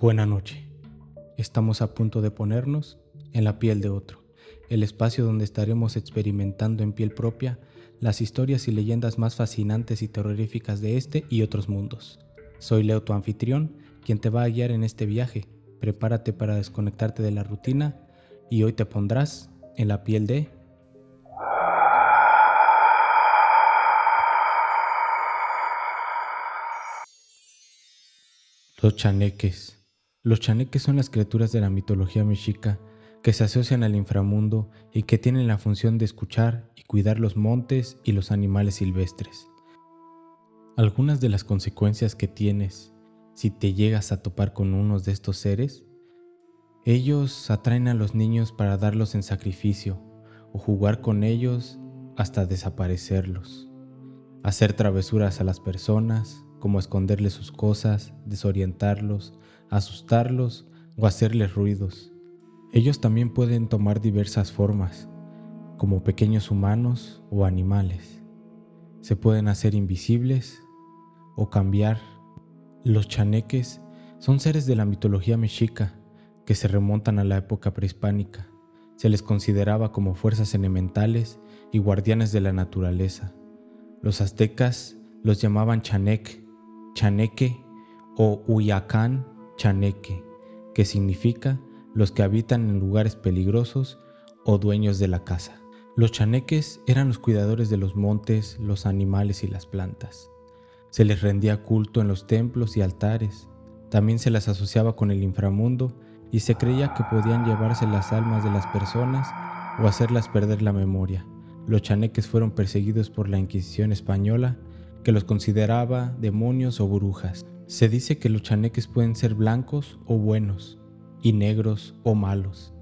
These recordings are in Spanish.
Buena noche. Estamos a punto de ponernos en la piel de otro, el espacio donde estaremos experimentando en piel propia las historias y leyendas más fascinantes y terroríficas de este y otros mundos. Soy Leo, tu anfitrión, quien te va a guiar en este viaje. Prepárate para desconectarte de la rutina y hoy te pondrás en la piel de Los chaneques. Los chaneques son las criaturas de la mitología mexica que se asocian al inframundo y que tienen la función de escuchar y cuidar los montes y los animales silvestres. Algunas de las consecuencias que tienes si te llegas a topar con unos de estos seres, ellos atraen a los niños para darlos en sacrificio o jugar con ellos hasta desaparecerlos, hacer travesuras a las personas, como esconderles sus cosas, desorientarlos, asustarlos o hacerles ruidos. Ellos también pueden tomar diversas formas, como pequeños humanos o animales. Se pueden hacer invisibles o cambiar. Los chaneques son seres de la mitología mexica que se remontan a la época prehispánica. Se les consideraba como fuerzas elementales y guardianes de la naturaleza. Los aztecas los llamaban chanec chaneque o Uyacán chaneque, que significa los que habitan en lugares peligrosos o dueños de la casa. Los chaneques eran los cuidadores de los montes, los animales y las plantas. Se les rendía culto en los templos y altares. También se las asociaba con el inframundo y se creía que podían llevarse las almas de las personas o hacerlas perder la memoria. Los chaneques fueron perseguidos por la Inquisición española que los consideraba demonios o brujas. Se dice que los chaneques pueden ser blancos o buenos, y negros o malos,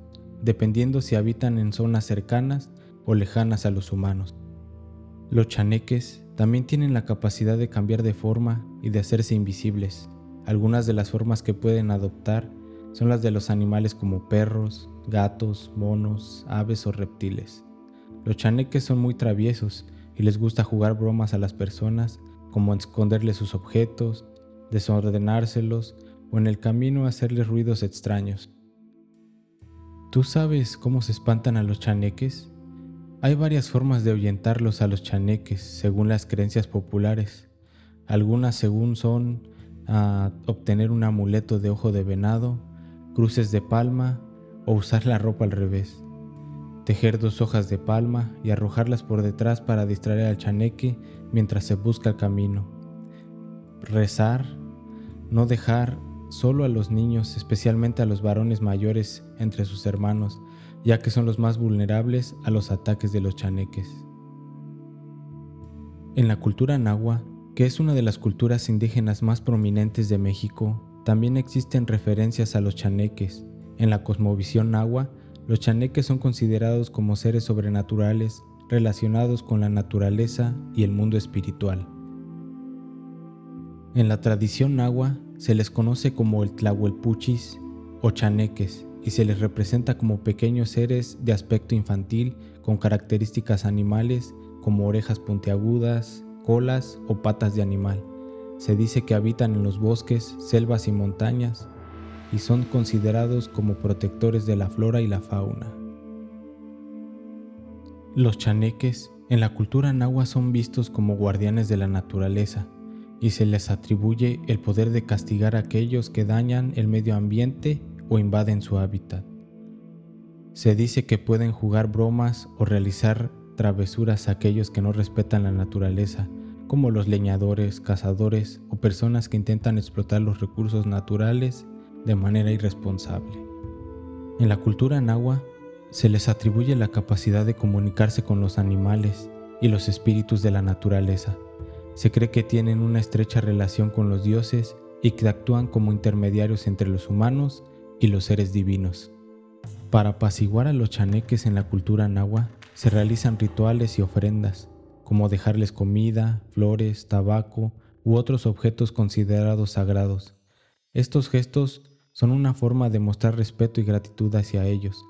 dependiendo si habitan en zonas cercanas o lejanas a los humanos. Los chaneques también tienen la capacidad de cambiar de forma y de hacerse invisibles. Algunas de las formas que pueden adoptar son las de los animales como perros, gatos, monos, aves o reptiles. Los chaneques son muy traviesos y les gusta jugar bromas a las personas como esconderles sus objetos, desordenárselos o en el camino hacerles ruidos extraños. ¿Tú sabes cómo se espantan a los chaneques? Hay varias formas de ahuyentarlos a los chaneques según las creencias populares. Algunas según son a obtener un amuleto de ojo de venado, cruces de palma o usar la ropa al revés tejer dos hojas de palma y arrojarlas por detrás para distraer al chaneque mientras se busca el camino. Rezar, no dejar solo a los niños, especialmente a los varones mayores entre sus hermanos, ya que son los más vulnerables a los ataques de los chaneques. En la cultura nahua, que es una de las culturas indígenas más prominentes de México, también existen referencias a los chaneques. En la cosmovisión nahua, los chaneques son considerados como seres sobrenaturales relacionados con la naturaleza y el mundo espiritual. En la tradición nahua se les conoce como el tlahuelpuchis o chaneques y se les representa como pequeños seres de aspecto infantil con características animales como orejas puntiagudas, colas o patas de animal. Se dice que habitan en los bosques, selvas y montañas y son considerados como protectores de la flora y la fauna. Los chaneques en la cultura nahua son vistos como guardianes de la naturaleza y se les atribuye el poder de castigar a aquellos que dañan el medio ambiente o invaden su hábitat. Se dice que pueden jugar bromas o realizar travesuras a aquellos que no respetan la naturaleza, como los leñadores, cazadores o personas que intentan explotar los recursos naturales de manera irresponsable. En la cultura nahua se les atribuye la capacidad de comunicarse con los animales y los espíritus de la naturaleza. Se cree que tienen una estrecha relación con los dioses y que actúan como intermediarios entre los humanos y los seres divinos. Para apaciguar a los chaneques en la cultura nahua se realizan rituales y ofrendas, como dejarles comida, flores, tabaco u otros objetos considerados sagrados. Estos gestos son una forma de mostrar respeto y gratitud hacia ellos,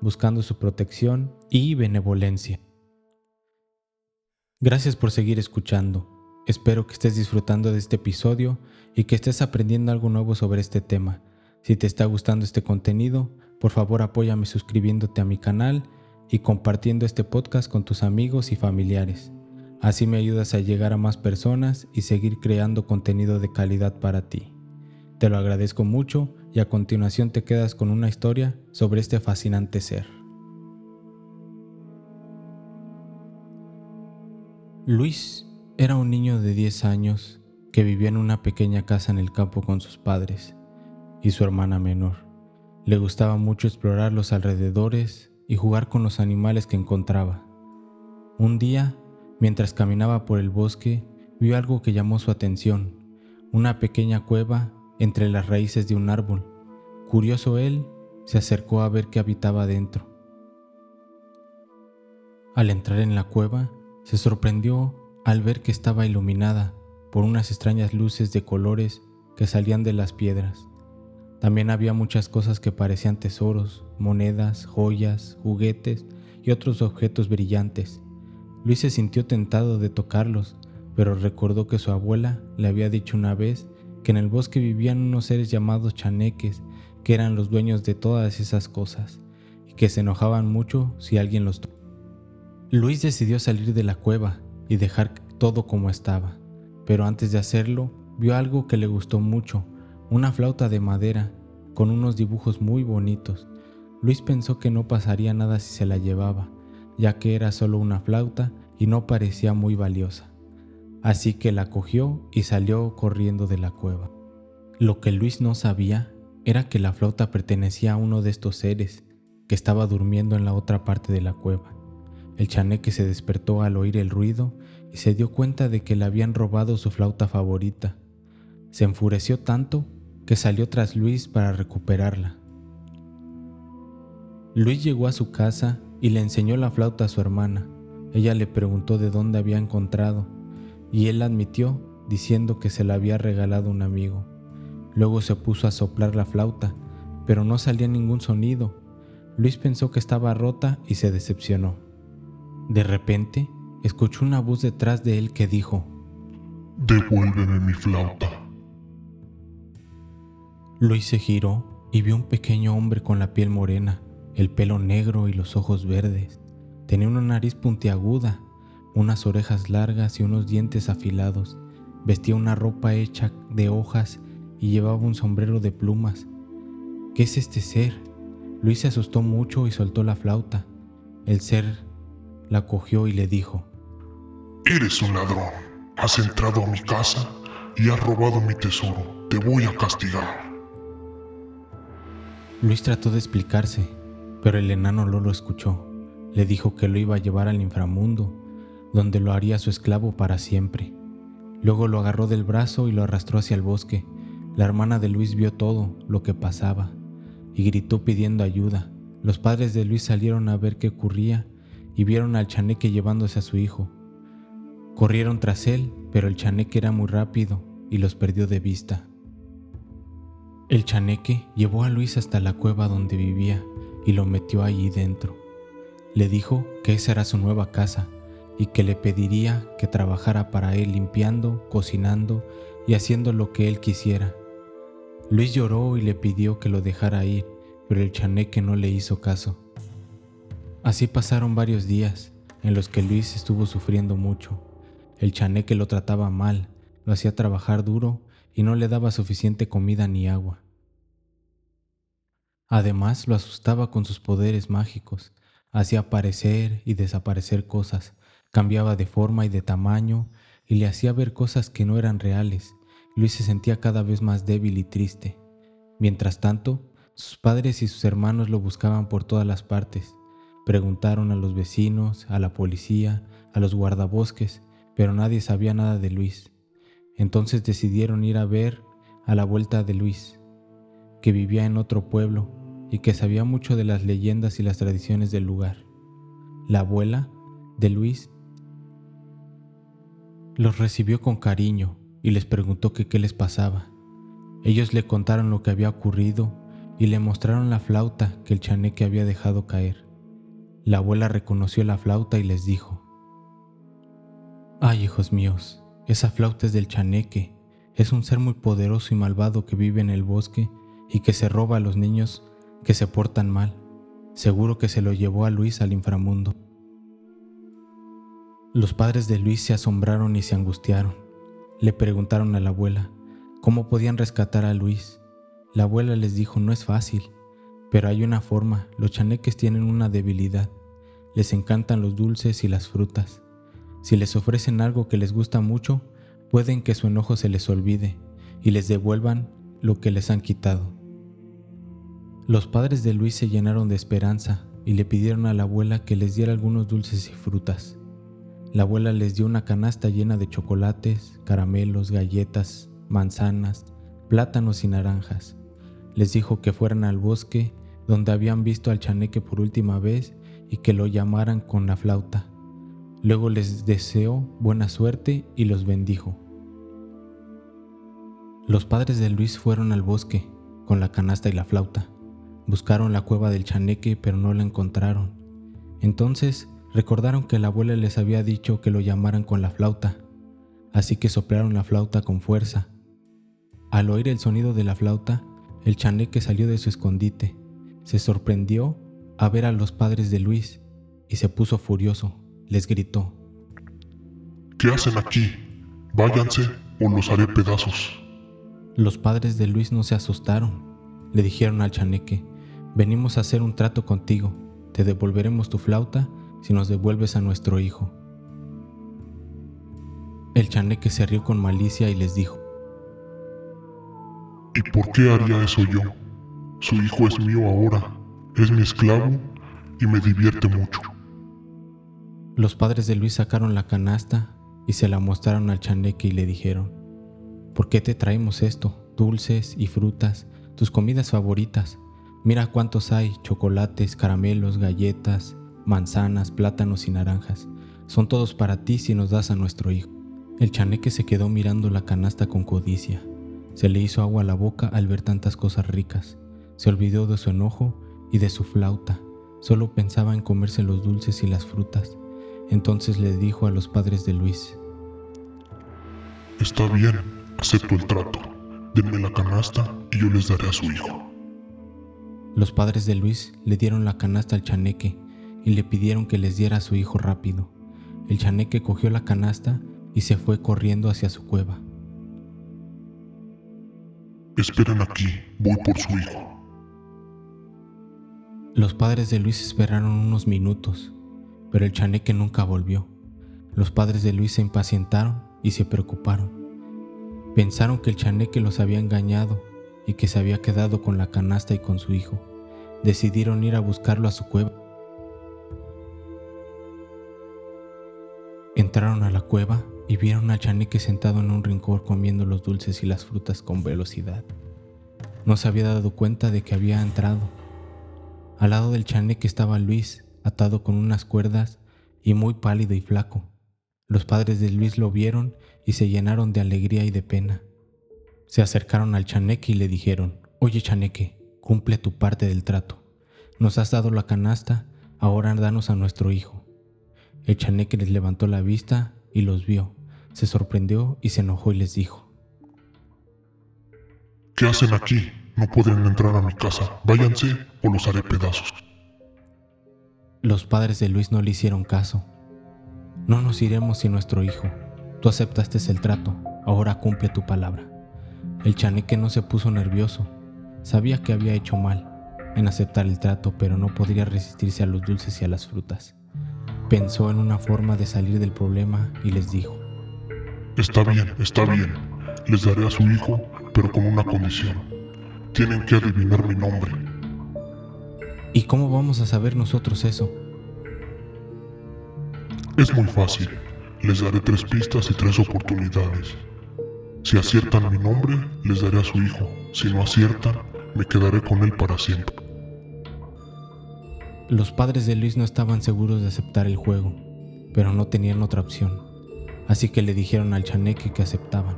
buscando su protección y benevolencia. Gracias por seguir escuchando. Espero que estés disfrutando de este episodio y que estés aprendiendo algo nuevo sobre este tema. Si te está gustando este contenido, por favor apóyame suscribiéndote a mi canal y compartiendo este podcast con tus amigos y familiares. Así me ayudas a llegar a más personas y seguir creando contenido de calidad para ti. Te lo agradezco mucho y a continuación te quedas con una historia sobre este fascinante ser. Luis era un niño de 10 años que vivía en una pequeña casa en el campo con sus padres y su hermana menor. Le gustaba mucho explorar los alrededores y jugar con los animales que encontraba. Un día, mientras caminaba por el bosque, vio algo que llamó su atención, una pequeña cueva entre las raíces de un árbol. Curioso él, se acercó a ver qué habitaba dentro. Al entrar en la cueva, se sorprendió al ver que estaba iluminada por unas extrañas luces de colores que salían de las piedras. También había muchas cosas que parecían tesoros, monedas, joyas, juguetes y otros objetos brillantes. Luis se sintió tentado de tocarlos, pero recordó que su abuela le había dicho una vez que en el bosque vivían unos seres llamados chaneques, que eran los dueños de todas esas cosas, y que se enojaban mucho si alguien los tocaba. Luis decidió salir de la cueva y dejar todo como estaba, pero antes de hacerlo vio algo que le gustó mucho, una flauta de madera con unos dibujos muy bonitos. Luis pensó que no pasaría nada si se la llevaba, ya que era solo una flauta y no parecía muy valiosa. Así que la cogió y salió corriendo de la cueva. Lo que Luis no sabía era que la flauta pertenecía a uno de estos seres que estaba durmiendo en la otra parte de la cueva. El chaneque se despertó al oír el ruido y se dio cuenta de que le habían robado su flauta favorita. Se enfureció tanto que salió tras Luis para recuperarla. Luis llegó a su casa y le enseñó la flauta a su hermana. Ella le preguntó de dónde había encontrado y él admitió diciendo que se la había regalado un amigo. Luego se puso a soplar la flauta, pero no salía ningún sonido. Luis pensó que estaba rota y se decepcionó. De repente, escuchó una voz detrás de él que dijo, Devuélveme mi flauta. Luis se giró y vio un pequeño hombre con la piel morena, el pelo negro y los ojos verdes. Tenía una nariz puntiaguda, unas orejas largas y unos dientes afilados. Vestía una ropa hecha de hojas y llevaba un sombrero de plumas. ¿Qué es este ser? Luis se asustó mucho y soltó la flauta. El ser la cogió y le dijo, Eres un ladrón, has entrado a mi casa y has robado mi tesoro, te voy a castigar. Luis trató de explicarse, pero el enano no lo escuchó. Le dijo que lo iba a llevar al inframundo, donde lo haría su esclavo para siempre. Luego lo agarró del brazo y lo arrastró hacia el bosque. La hermana de Luis vio todo lo que pasaba y gritó pidiendo ayuda. Los padres de Luis salieron a ver qué ocurría y vieron al chaneque llevándose a su hijo. Corrieron tras él, pero el chaneque era muy rápido y los perdió de vista. El chaneque llevó a Luis hasta la cueva donde vivía y lo metió allí dentro. Le dijo que esa era su nueva casa y que le pediría que trabajara para él limpiando, cocinando y haciendo lo que él quisiera. Luis lloró y le pidió que lo dejara ir, pero el chaneque no le hizo caso. Así pasaron varios días en los que Luis estuvo sufriendo mucho. El chaneque lo trataba mal, lo hacía trabajar duro y no le daba suficiente comida ni agua. Además lo asustaba con sus poderes mágicos, hacía aparecer y desaparecer cosas, cambiaba de forma y de tamaño y le hacía ver cosas que no eran reales. Luis se sentía cada vez más débil y triste. Mientras tanto, sus padres y sus hermanos lo buscaban por todas las partes. Preguntaron a los vecinos, a la policía, a los guardabosques, pero nadie sabía nada de Luis. Entonces decidieron ir a ver a la vuelta de Luis, que vivía en otro pueblo y que sabía mucho de las leyendas y las tradiciones del lugar. La abuela de Luis los recibió con cariño y les preguntó qué les pasaba. Ellos le contaron lo que había ocurrido y le mostraron la flauta que el chaneque había dejado caer. La abuela reconoció la flauta y les dijo, Ay, hijos míos, esa flauta es del chaneque, es un ser muy poderoso y malvado que vive en el bosque y que se roba a los niños que se portan mal. Seguro que se lo llevó a Luis al inframundo. Los padres de Luis se asombraron y se angustiaron. Le preguntaron a la abuela cómo podían rescatar a Luis. La abuela les dijo no es fácil, pero hay una forma. Los chaneques tienen una debilidad. Les encantan los dulces y las frutas. Si les ofrecen algo que les gusta mucho, pueden que su enojo se les olvide y les devuelvan lo que les han quitado. Los padres de Luis se llenaron de esperanza y le pidieron a la abuela que les diera algunos dulces y frutas. La abuela les dio una canasta llena de chocolates, caramelos, galletas, manzanas, plátanos y naranjas. Les dijo que fueran al bosque donde habían visto al chaneque por última vez y que lo llamaran con la flauta. Luego les deseó buena suerte y los bendijo. Los padres de Luis fueron al bosque con la canasta y la flauta. Buscaron la cueva del chaneque pero no la encontraron. Entonces recordaron que la abuela les había dicho que lo llamaran con la flauta, así que soplaron la flauta con fuerza. Al oír el sonido de la flauta, el chaneque salió de su escondite, se sorprendió a ver a los padres de Luis y se puso furioso. Les gritó. ¿Qué hacen aquí? Váyanse o los haré pedazos. Los padres de Luis no se asustaron. Le dijeron al chaneque, venimos a hacer un trato contigo, te devolveremos tu flauta si nos devuelves a nuestro hijo. El chaneque se rió con malicia y les dijo, ¿Y por qué haría eso yo? Su hijo es mío ahora, es mi esclavo y me divierte mucho. Los padres de Luis sacaron la canasta y se la mostraron al chaneque y le dijeron, ¿por qué te traemos esto? Dulces y frutas, tus comidas favoritas. Mira cuántos hay, chocolates, caramelos, galletas, manzanas, plátanos y naranjas. Son todos para ti si nos das a nuestro hijo. El chaneque se quedó mirando la canasta con codicia. Se le hizo agua a la boca al ver tantas cosas ricas. Se olvidó de su enojo y de su flauta. Solo pensaba en comerse los dulces y las frutas. Entonces le dijo a los padres de Luis. Está bien, acepto el trato. Denme la canasta y yo les daré a su hijo. Los padres de Luis le dieron la canasta al chaneque y le pidieron que les diera a su hijo rápido. El chaneque cogió la canasta y se fue corriendo hacia su cueva. Esperen aquí, voy por su hijo. Los padres de Luis esperaron unos minutos, pero el chaneque nunca volvió. Los padres de Luis se impacientaron y se preocuparon. Pensaron que el chaneque los había engañado y que se había quedado con la canasta y con su hijo. Decidieron ir a buscarlo a su cueva. Entraron a la cueva y vieron al chaneque sentado en un rincón comiendo los dulces y las frutas con velocidad. No se había dado cuenta de que había entrado. Al lado del chaneque estaba Luis, atado con unas cuerdas y muy pálido y flaco. Los padres de Luis lo vieron y se llenaron de alegría y de pena. Se acercaron al chaneque y le dijeron, Oye chaneque, cumple tu parte del trato. Nos has dado la canasta, ahora danos a nuestro hijo. El chaneque les levantó la vista y los vio. Se sorprendió y se enojó y les dijo, ¿Qué hacen aquí? No pueden entrar a mi casa. Váyanse o los haré pedazos. Los padres de Luis no le hicieron caso. No nos iremos sin nuestro hijo. Tú aceptaste el trato, ahora cumple tu palabra. El chaneque no se puso nervioso. Sabía que había hecho mal en aceptar el trato, pero no podría resistirse a los dulces y a las frutas. Pensó en una forma de salir del problema y les dijo, Está bien, está bien. Les daré a su hijo, pero con una condición. Tienen que adivinar mi nombre. ¿Y cómo vamos a saber nosotros eso? Es muy fácil. Les daré tres pistas y tres oportunidades. Si aciertan mi nombre, les daré a su hijo. Si no aciertan, me quedaré con él para siempre. Los padres de Luis no estaban seguros de aceptar el juego, pero no tenían otra opción, así que le dijeron al chaneque que aceptaban.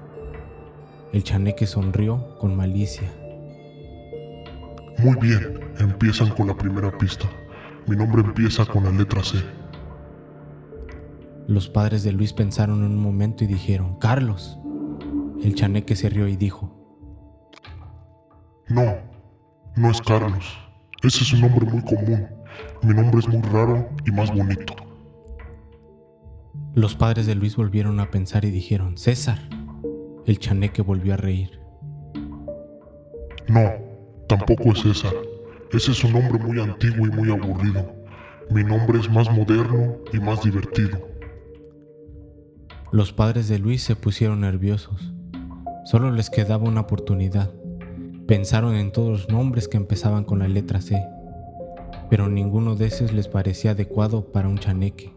El chaneque sonrió con malicia. Muy bien, empiezan con la primera pista. Mi nombre empieza con la letra C. Los padres de Luis pensaron un momento y dijeron, Carlos. El chaneque se rió y dijo, No, No es Carlos. Ese es un nombre muy común. Mi nombre es muy raro y más bonito. Los padres de Luis volvieron a pensar y dijeron, César. El chaneque volvió a reír. No, tampoco es César. Ese es un nombre muy antiguo y muy aburrido. Mi nombre es más moderno y más divertido. Los padres de Luis se pusieron nerviosos. Solo les quedaba una oportunidad. Pensaron en todos los nombres que empezaban con la letra C, pero ninguno de esos les parecía adecuado para un chaneque.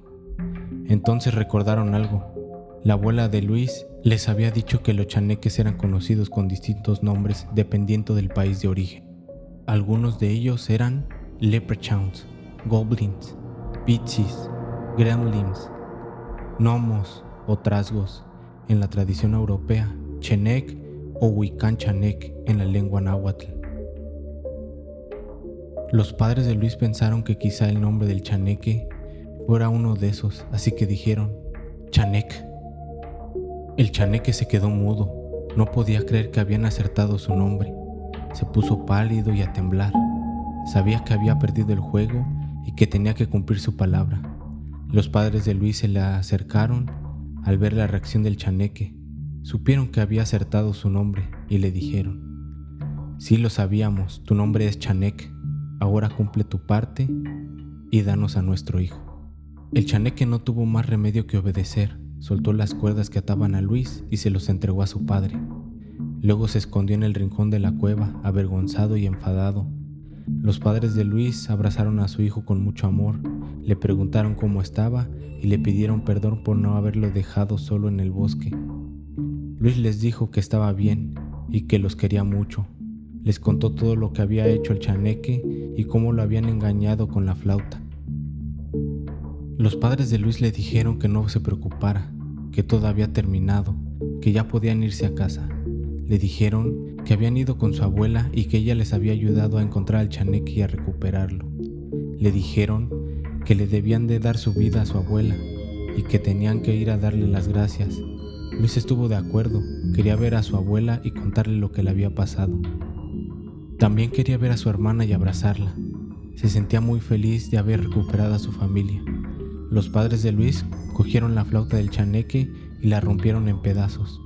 Entonces recordaron algo. La abuela de Luis les había dicho que los chaneques eran conocidos con distintos nombres dependiendo del país de origen. Algunos de ellos eran leprechauns, goblins, pixies, gremlins, gnomos o trasgos en la tradición europea, chenek o huicán chanek en la lengua náhuatl. Los padres de Luis pensaron que quizá el nombre del chaneque fuera uno de esos, así que dijeron, Chanek. El chaneque se quedó mudo, no podía creer que habían acertado su nombre. Se puso pálido y a temblar. Sabía que había perdido el juego y que tenía que cumplir su palabra. Los padres de Luis se le acercaron al ver la reacción del chaneque. Supieron que había acertado su nombre y le dijeron, Sí lo sabíamos, tu nombre es Chanek, ahora cumple tu parte y danos a nuestro hijo. El chaneque no tuvo más remedio que obedecer, soltó las cuerdas que ataban a Luis y se los entregó a su padre. Luego se escondió en el rincón de la cueva, avergonzado y enfadado. Los padres de Luis abrazaron a su hijo con mucho amor, le preguntaron cómo estaba y le pidieron perdón por no haberlo dejado solo en el bosque. Luis les dijo que estaba bien y que los quería mucho. Les contó todo lo que había hecho el chaneque y cómo lo habían engañado con la flauta. Los padres de Luis le dijeron que no se preocupara, que todo había terminado, que ya podían irse a casa. Le dijeron que habían ido con su abuela y que ella les había ayudado a encontrar al chaneque y a recuperarlo. Le dijeron que le debían de dar su vida a su abuela y que tenían que ir a darle las gracias. Luis estuvo de acuerdo, quería ver a su abuela y contarle lo que le había pasado. También quería ver a su hermana y abrazarla. Se sentía muy feliz de haber recuperado a su familia. Los padres de Luis cogieron la flauta del chaneque y la rompieron en pedazos.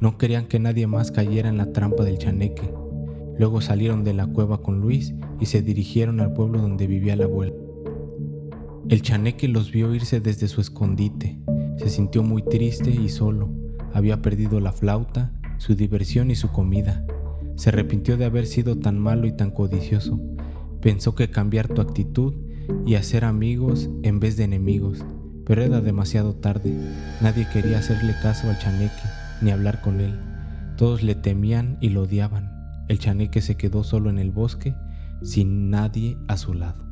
No querían que nadie más cayera en la trampa del chaneque. Luego salieron de la cueva con Luis y se dirigieron al pueblo donde vivía la abuela. El chaneque los vio irse desde su escondite. Se sintió muy triste y solo. Había perdido la flauta, su diversión y su comida. Se arrepintió de haber sido tan malo y tan codicioso. Pensó que cambiar tu actitud y hacer amigos en vez de enemigos, pero era demasiado tarde. Nadie quería hacerle caso al chaneque ni hablar con él. Todos le temían y lo odiaban. El chaneque se quedó solo en el bosque, sin nadie a su lado.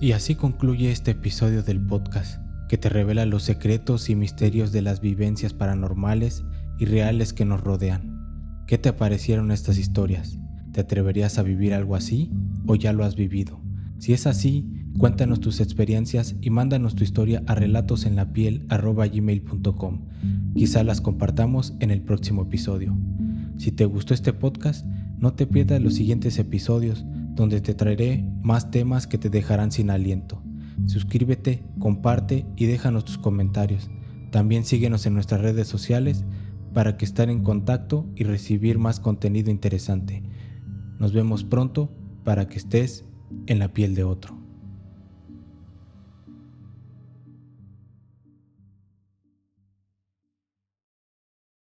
Y así concluye este episodio del podcast, que te revela los secretos y misterios de las vivencias paranormales y reales que nos rodean. ¿Qué te parecieron estas historias? ¿Te atreverías a vivir algo así o ya lo has vivido? Si es así, cuéntanos tus experiencias y mándanos tu historia a relatosenlapiel.gmail.com. Quizá las compartamos en el próximo episodio. Si te gustó este podcast, no te pierdas los siguientes episodios donde te traeré más temas que te dejarán sin aliento. Suscríbete, comparte y déjanos tus comentarios. También síguenos en nuestras redes sociales para que estar en contacto y recibir más contenido interesante. Nos vemos pronto para que estés en la piel de otro.